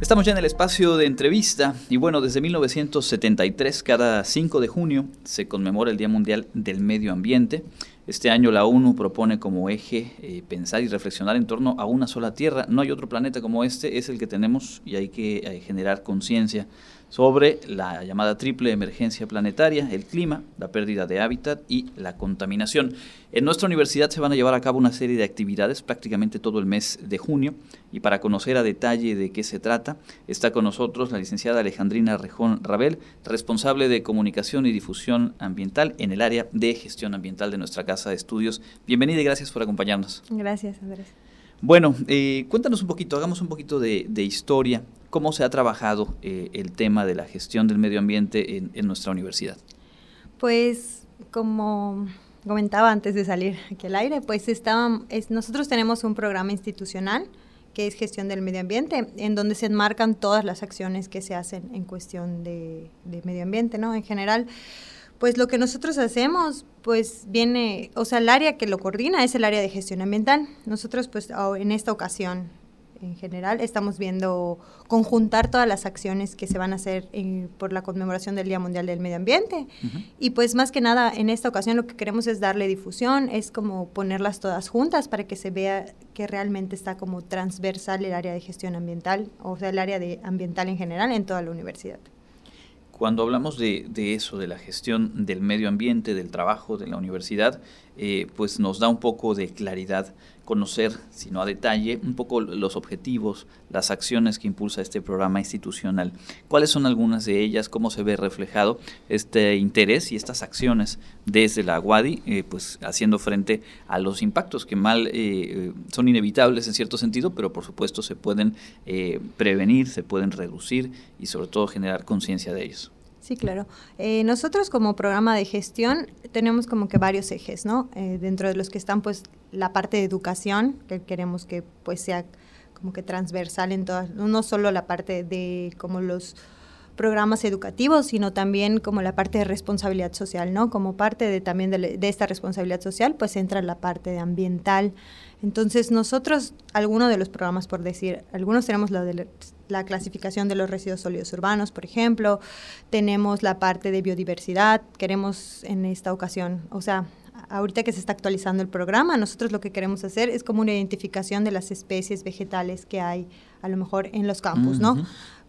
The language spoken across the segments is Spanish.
Estamos ya en el espacio de entrevista y bueno, desde 1973, cada 5 de junio, se conmemora el Día Mundial del Medio Ambiente. Este año la ONU propone como eje eh, pensar y reflexionar en torno a una sola Tierra. No hay otro planeta como este, es el que tenemos y hay que eh, generar conciencia sobre la llamada triple emergencia planetaria, el clima, la pérdida de hábitat y la contaminación. En nuestra universidad se van a llevar a cabo una serie de actividades prácticamente todo el mes de junio y para conocer a detalle de qué se trata está con nosotros la licenciada Alejandrina Rejón Rabel, responsable de comunicación y difusión ambiental en el área de gestión ambiental de nuestra casa de estudios. Bienvenida y gracias por acompañarnos. Gracias, Andrés. Bueno, eh, cuéntanos un poquito, hagamos un poquito de, historia, cómo se ha trabajado eh, el tema de la gestión del medio ambiente en, nuestra universidad. Pues como comentaba antes de salir aquí al aire, pues nosotros tenemos un programa institucional que es gestión del medio ambiente, en donde se enmarcan todas las acciones que se hacen en cuestión de, de medio ambiente, ¿no? En general, pues lo que nosotros hacemos, pues viene, o sea, el área que lo coordina es el área de gestión ambiental. Nosotros, pues en esta ocasión, en general, estamos viendo conjuntar todas las acciones que se van a hacer por la conmemoración del Día Mundial del Medio Ambiente. Y pues más que nada, en esta ocasión lo que queremos es darle difusión, es como ponerlas todas juntas para que se vea que realmente está como transversal el área de gestión ambiental, o sea, el área de ambiental en general en toda la universidad. Cuando hablamos de, eso, de la gestión del medio ambiente, del trabajo de la universidad, eh, pues nos da un poco de claridad conocer, si no a detalle, un poco los objetivos, las acciones que impulsa este programa institucional. ¿Cuáles son algunas de ellas? ¿Cómo se ve reflejado este interés y estas acciones desde la UADI, eh, pues haciendo frente a los impactos que mal eh, son inevitables en cierto sentido, pero por supuesto se pueden eh, prevenir, se pueden reducir y sobre todo generar conciencia de ellos? Sí, claro. Eh, nosotros como programa de gestión tenemos como que varios ejes, ¿no? Eh, dentro de los que están pues la parte de educación, que queremos que pues sea como que transversal en todas, no solo la parte de como los programas educativos, sino también como la parte de responsabilidad social, ¿no? Como parte de también de, esta responsabilidad social, pues entra la parte de ambiental. Entonces nosotros, algunos de los programas, por decir, algunos tenemos la de la clasificación de los residuos sólidos urbanos, por ejemplo, tenemos la parte de biodiversidad, queremos en esta ocasión, o sea, ahorita que se está actualizando el programa, nosotros lo que queremos hacer es como una identificación de las especies vegetales que hay a lo mejor en los campus, ¿no?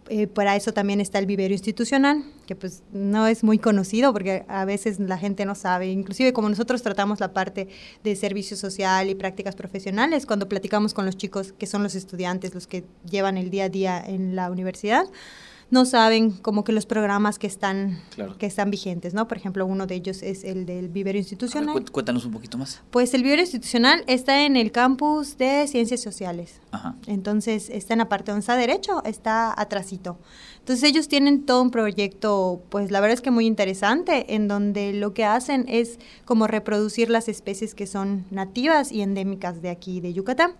Eh, para eso también está el vivero institucional, que pues no es muy conocido porque a veces la gente no sabe, inclusive como nosotros tratamos la parte de servicio social y prácticas profesionales, cuando platicamos con los chicos que son los estudiantes, los que llevan el día a día en la universidad, no saben como que los programas que están, que están vigentes, ¿no? Por ejemplo, uno de ellos es el del vivero institucional. cuéntanos un poquito más. Pues el vivero institucional está en el campus de Ciencias Sociales. Ajá. Entonces, está en la parte donde está derecho, está atrasito. Entonces, ellos tienen todo un proyecto, pues la verdad es que muy interesante, en donde lo que hacen es como reproducir las especies que son nativas y endémicas de aquí, de Yucatán.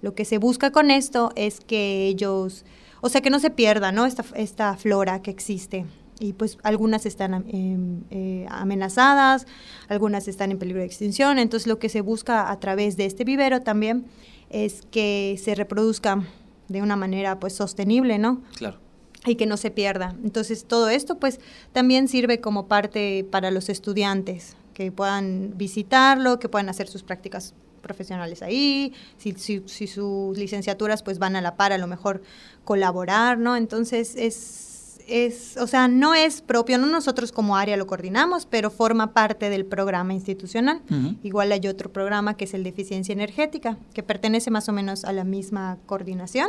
Lo que se busca con esto es que ellos o sea, que no se pierda, ¿no? Esta, esta flora que existe. Y pues algunas están em, eh, amenazadas, algunas están en peligro de extinción. Entonces lo que se busca a través de este vivero también es que se reproduzca de una manera pues sostenible, ¿no? Claro y que no se pierda. Entonces, todo esto pues también sirve como parte para los estudiantes, que puedan visitarlo, que puedan hacer sus prácticas profesionales ahí, si, si, sus licenciaturas pues van a la par, a lo mejor colaborar, ¿no? Entonces es, es, o sea, no es propio, no nosotros como área lo coordinamos, pero forma parte del programa institucional. Igual hay otro programa que es el de eficiencia energética, que pertenece más o menos a la misma coordinación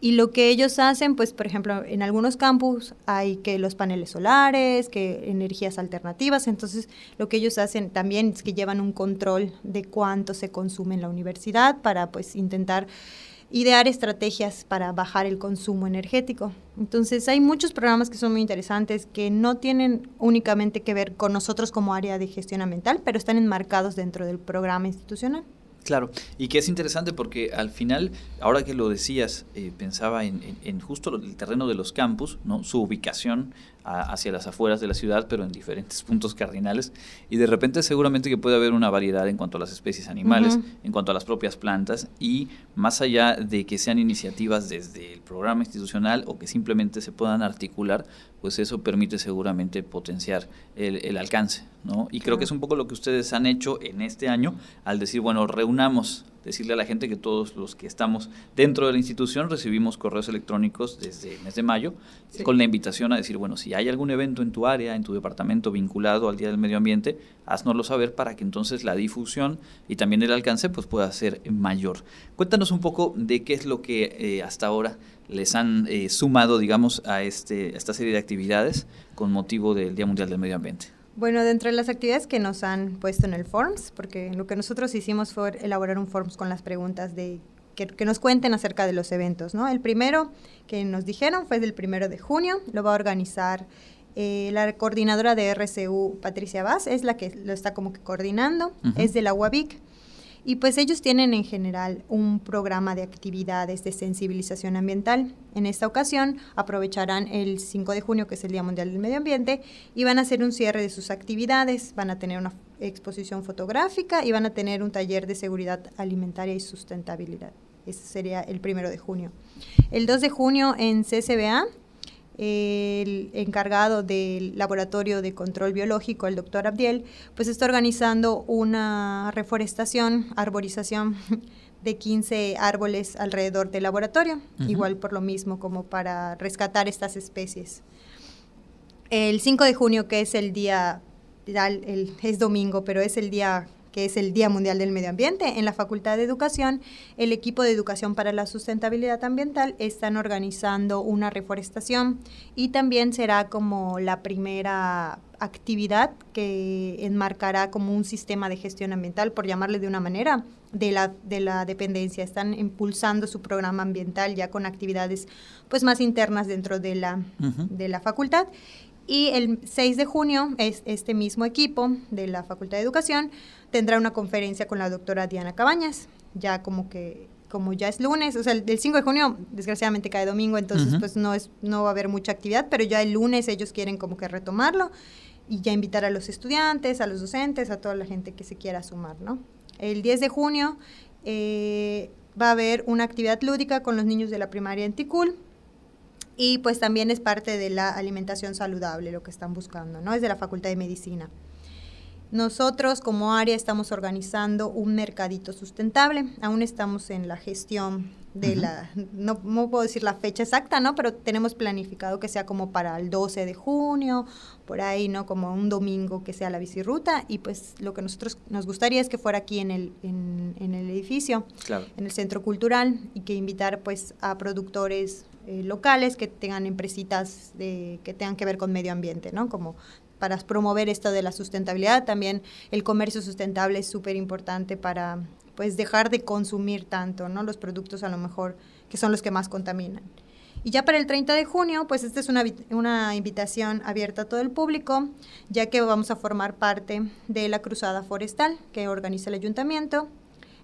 y lo que ellos hacen, pues, por ejemplo, en algunos campus hay que los paneles solares, que energías alternativas, entonces lo que ellos hacen también es que llevan un control de cuánto se consume en la universidad para, pues, intentar idear estrategias para bajar el consumo energético. Entonces hay muchos programas que son muy interesantes que no tienen únicamente que ver con nosotros como área de gestión ambiental, pero están enmarcados dentro del programa institucional. Claro, y que es interesante porque al final, ahora que lo decías, eh, pensaba en, justo el terreno de los campus, ¿no? su ubicación hacia las afueras de la ciudad, pero en diferentes puntos cardinales. Y de repente seguramente que puede haber una variedad en cuanto a las especies animales, en cuanto a las propias plantas, y más allá de que sean iniciativas desde el programa institucional o que simplemente se puedan articular, pues eso permite seguramente potenciar el, alcance. ¿no? Y creo que es un poco lo que ustedes han hecho en este año al decir, bueno, reunamos decirle a la gente que todos los que estamos dentro de la institución recibimos correos electrónicos desde el mes de mayo con la invitación a decir, bueno, si hay algún evento en tu área, en tu departamento vinculado al Día del Medio Ambiente, haznoslo saber para que entonces la difusión y también el alcance pues pueda ser mayor. Cuéntanos un poco de qué es lo que eh, hasta ahora les han eh, sumado, digamos, a, este, a esta serie de actividades con motivo del Día Mundial del Medio Ambiente. Bueno, dentro de las actividades que nos han puesto en el Forms, porque lo que nosotros hicimos fue elaborar un Forms con las preguntas de que, nos cuenten acerca de los eventos, ¿no? El primero que nos dijeron fue el primero de junio, lo va a organizar eh, la coordinadora de RCU, Patricia Vaz, es la que lo está como que coordinando, es de la UABIC. Y pues ellos tienen en general un programa de actividades de sensibilización ambiental. En esta ocasión aprovecharán el 5 de junio, que es el Día Mundial del Medio Ambiente, y van a hacer un cierre de sus actividades. Van a tener una exposición fotográfica y van a tener un taller de seguridad alimentaria y sustentabilidad. Ese sería el primero de junio. El 2 de junio en CCBA el encargado del laboratorio de control biológico, el doctor Abdiel, pues está organizando una reforestación, arborización de 15 árboles alrededor del laboratorio, igual por lo mismo como para rescatar estas especies. El 5 de junio, que es el día, es domingo, pero es el día que es el Día Mundial del Medio Ambiente, en la Facultad de Educación, el equipo de Educación para la Sustentabilidad Ambiental están organizando una reforestación y también será como la primera actividad que enmarcará como un sistema de gestión ambiental, por llamarle de una manera, de la, de la dependencia. Están impulsando su programa ambiental ya con actividades pues más internas dentro de la, de la facultad. Y el 6 de junio, es este mismo equipo de la Facultad de Educación tendrá una conferencia con la doctora Diana Cabañas, ya como que como ya es lunes, o sea, el, 5 de junio desgraciadamente cae domingo, entonces pues no es no va a haber mucha actividad, pero ya el lunes ellos quieren como que retomarlo y ya invitar a los estudiantes, a los docentes, a toda la gente que se quiera sumar, ¿no? El 10 de junio eh, va a haber una actividad lúdica con los niños de la primaria en Ticul, y pues también es parte de la alimentación saludable lo que están buscando, ¿no? Es de la Facultad de Medicina. Nosotros como área estamos organizando un mercadito sustentable. Aún estamos en la gestión de la, no, puedo decir la fecha exacta, ¿no? Pero tenemos planificado que sea como para el 12 de junio, por ahí, ¿no? Como un domingo que sea la bicirruta. Y pues lo que nosotros nos gustaría es que fuera aquí en el, en, el edificio, en el centro cultural, y que invitar pues a productores eh, locales que tengan empresitas de, que tengan que ver con medio ambiente, ¿no? Como para promover esto de la sustentabilidad. También el comercio sustentable es súper importante para pues dejar de consumir tanto, ¿no? Los productos a lo mejor que son los que más contaminan. Y ya para el 30 de junio, pues esta es una, una invitación abierta a todo el público, ya que vamos a formar parte de la Cruzada Forestal que organiza el ayuntamiento.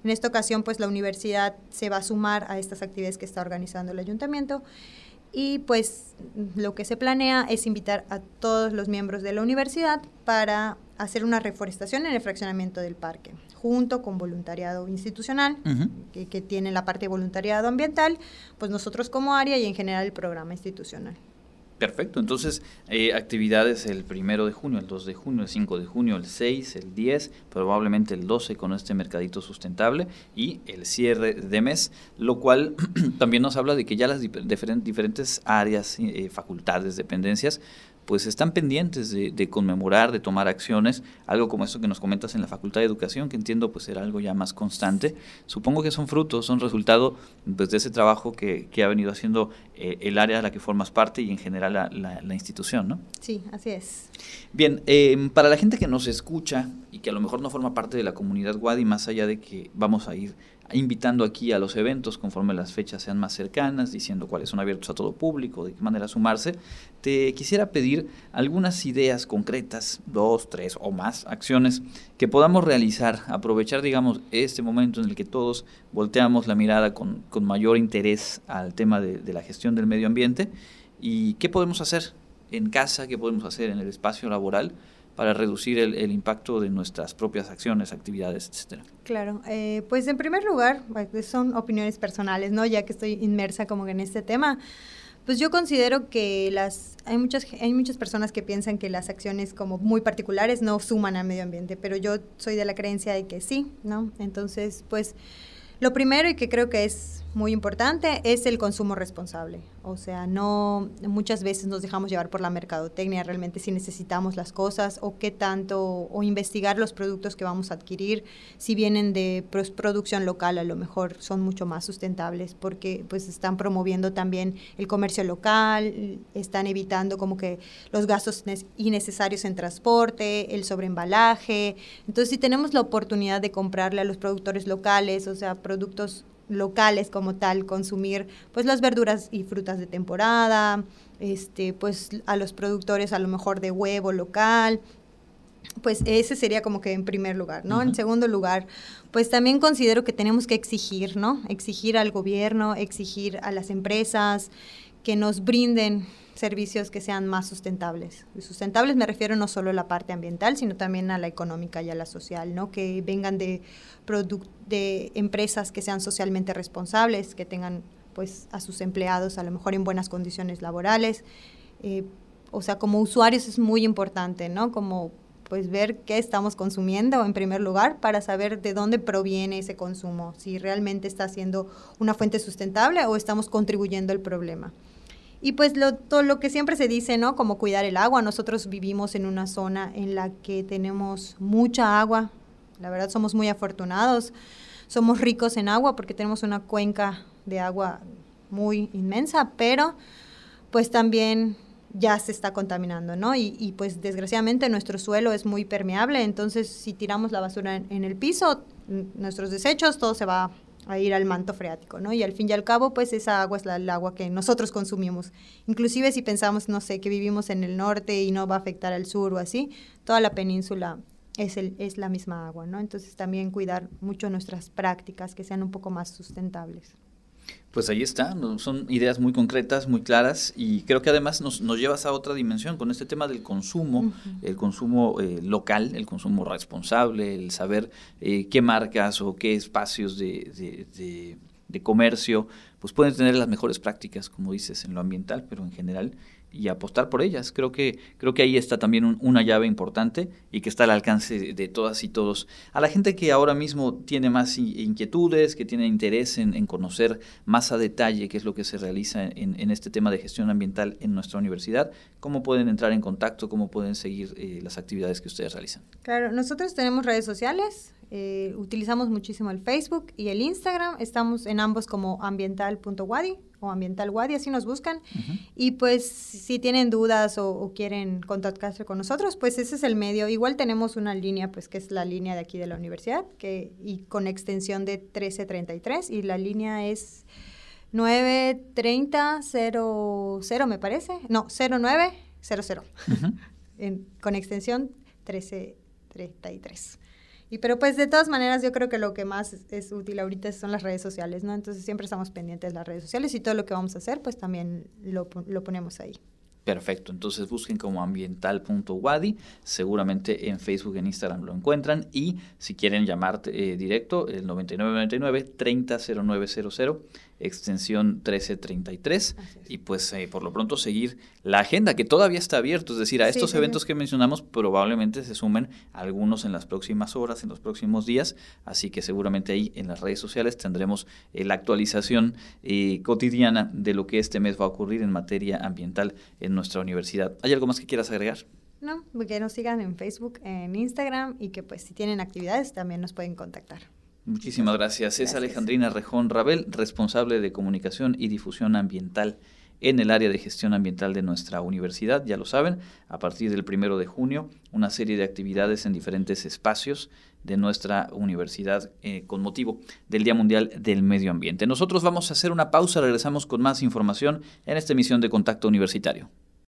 En esta ocasión, pues la universidad se va a sumar a estas actividades que está organizando el ayuntamiento y pues lo que se planea es invitar a todos los miembros de la universidad para hacer una reforestación en el fraccionamiento del parque, junto con voluntariado institucional, que, que tiene la parte de voluntariado ambiental, pues nosotros como área y en general el programa institucional. Perfecto, entonces eh, actividades el primero de junio, el 2 de junio, el 5 de junio, el 6, el 10, probablemente el 12 con este mercadito sustentable y el cierre de mes, lo cual también nos habla de que ya las diferentes áreas, eh, facultades, dependencias pues están pendientes de, conmemorar, de tomar acciones, algo como esto que nos comentas en la Facultad de Educación, que entiendo pues era algo ya más constante. Supongo que son frutos, son resultado pues, de ese trabajo que, ha venido haciendo eh, el área a la que formas parte y en general la, institución, ¿no? Sí, así es. Bien, em, para la gente que nos escucha y que a lo mejor no forma parte de la comunidad Wadi, más allá de que vamos a ir invitando aquí a los eventos conforme las fechas sean más cercanas, diciendo cuáles son abiertos a todo público, de qué manera sumarse, te quisiera pedir algunas ideas concretas, dos, tres o más acciones que podamos realizar, aprovechar, digamos, este momento en el que todos volteamos la mirada con, mayor interés al tema de, de la gestión del medio ambiente y qué podemos hacer en casa, qué podemos hacer en el espacio laboral para reducir el, impacto de nuestras propias acciones, actividades, etcétera? Claro, eh, pues en primer lugar, pues, son opiniones personales, ¿no? Ya que estoy inmersa como en este tema. Pues yo considero que las hay muchas hay muchas personas que piensan que las acciones como muy particulares no suman al medio ambiente, pero yo soy de la creencia de que sí, ¿no? Entonces, pues lo primero y que creo que es muy importante es el consumo responsable. O sea, no muchas veces nos dejamos llevar por la mercadotecnia realmente si necesitamos las cosas o qué tanto o investigar los productos que vamos a adquirir si vienen de producción local a lo mejor son mucho más sustentables porque pues están promoviendo también el comercio local, están evitando como que los gastos innecesarios en transporte, el sobreembalaje. Entonces, si tenemos la oportunidad de comprarle a los productores locales, o sea, productos locales como tal, consumir pues las verduras y frutas de temporada, este, pues a los productores a lo mejor de huevo local, pues ese sería como que en primer lugar, ¿no? En segundo lugar, pues también considero que tenemos que exigir, ¿no? Exigir al gobierno, exigir a las empresas que nos brinden servicios que sean más sustentables. sustentables me refiero no solo a la parte ambiental, sino también a la económica y a la social, ¿no? Que vengan de, de empresas que sean socialmente responsables, que tengan pues a sus empleados a lo mejor en buenas condiciones laborales. Eh, o sea, como usuarios es muy importante, ¿no? Como pues ver qué estamos consumiendo en primer lugar para saber de dónde proviene ese consumo, si realmente está siendo una fuente sustentable o estamos contribuyendo al problema. Y pues lo, todo lo que siempre se dice, ¿no? Como cuidar el agua. Nosotros vivimos en una zona en la que tenemos mucha agua. La verdad somos muy afortunados. Somos ricos en agua porque tenemos una cuenca de agua muy inmensa, pero pues también ya se está contaminando, ¿no? Y, y pues desgraciadamente nuestro suelo es muy permeable, entonces si tiramos la basura en, en el piso, nuestros desechos, todo se va a ir al manto freático, ¿no? Y al fin y al cabo, pues esa agua es la, agua que nosotros consumimos. Inclusive si pensamos, no sé, que vivimos en el norte y no va a afectar al sur o así, toda la península es, el, es la misma agua, ¿no? Entonces también cuidar mucho nuestras prácticas que sean un poco más sustentables. Pues ahí está, son ideas muy concretas, muy claras y creo que además nos, nos llevas a otra dimensión con este tema del consumo, el consumo eh, local, el consumo responsable, el saber eh, qué marcas o qué espacios de, de, de comercio pues pueden tener las mejores prácticas, como dices, en lo ambiental, pero en general y apostar por ellas. Creo que, creo que ahí está también una llave importante y que está al alcance de, todas y todos. A la gente que ahora mismo tiene más inquietudes, que tiene interés en, conocer más a detalle qué es lo que se realiza en, este tema de gestión ambiental en nuestra universidad, ¿cómo pueden entrar en contacto? ¿Cómo pueden seguir eh, las actividades que ustedes realizan? Claro, nosotros tenemos redes sociales, eh, utilizamos muchísimo el Facebook y el Instagram. Estamos en ambos como ambiental.wadi o Ambiental Wadi, así nos buscan. Y pues si tienen dudas o, quieren contactarse con nosotros, pues ese es el medio. Igual tenemos una línea, pues que es la línea de aquí de la universidad, que, y con extensión de 1333, y la línea es 93000, me parece. No, 0900. con extensión 1333. Y pero pues de todas maneras yo creo que lo que más es útil ahorita son las redes sociales, ¿no? Entonces siempre estamos pendientes de las redes sociales y todo lo que vamos a hacer pues también lo, lo ponemos ahí. Perfecto, entonces busquen como ambiental.wadi, seguramente en Facebook, en Instagram lo encuentran y si quieren llamar eh, directo, el 9999 300900 extensión 1333 y pues eh, por lo pronto seguir la agenda que todavía está abierta, es decir, a estos eventos que mencionamos probablemente se sumen algunos en las próximas horas, en los próximos días, así que seguramente ahí en las redes sociales tendremos eh, la actualización eh, cotidiana de lo que este mes va a ocurrir en materia ambiental en nuestra universidad. ¿Hay algo más que quieras agregar? No, que nos sigan en Facebook, en Instagram y que pues si tienen actividades también nos pueden contactar. Muchísimas gracias. Es Alejandrina Rejón Rabel, responsable de comunicación y difusión ambiental en el área de gestión ambiental de nuestra universidad. Ya lo saben, a partir del primero de junio, una serie de actividades en diferentes espacios de nuestra universidad eh, con motivo del Día Mundial del Medio Ambiente. Nosotros vamos a hacer una pausa, regresamos con más información en esta emisión de Contacto Universitario.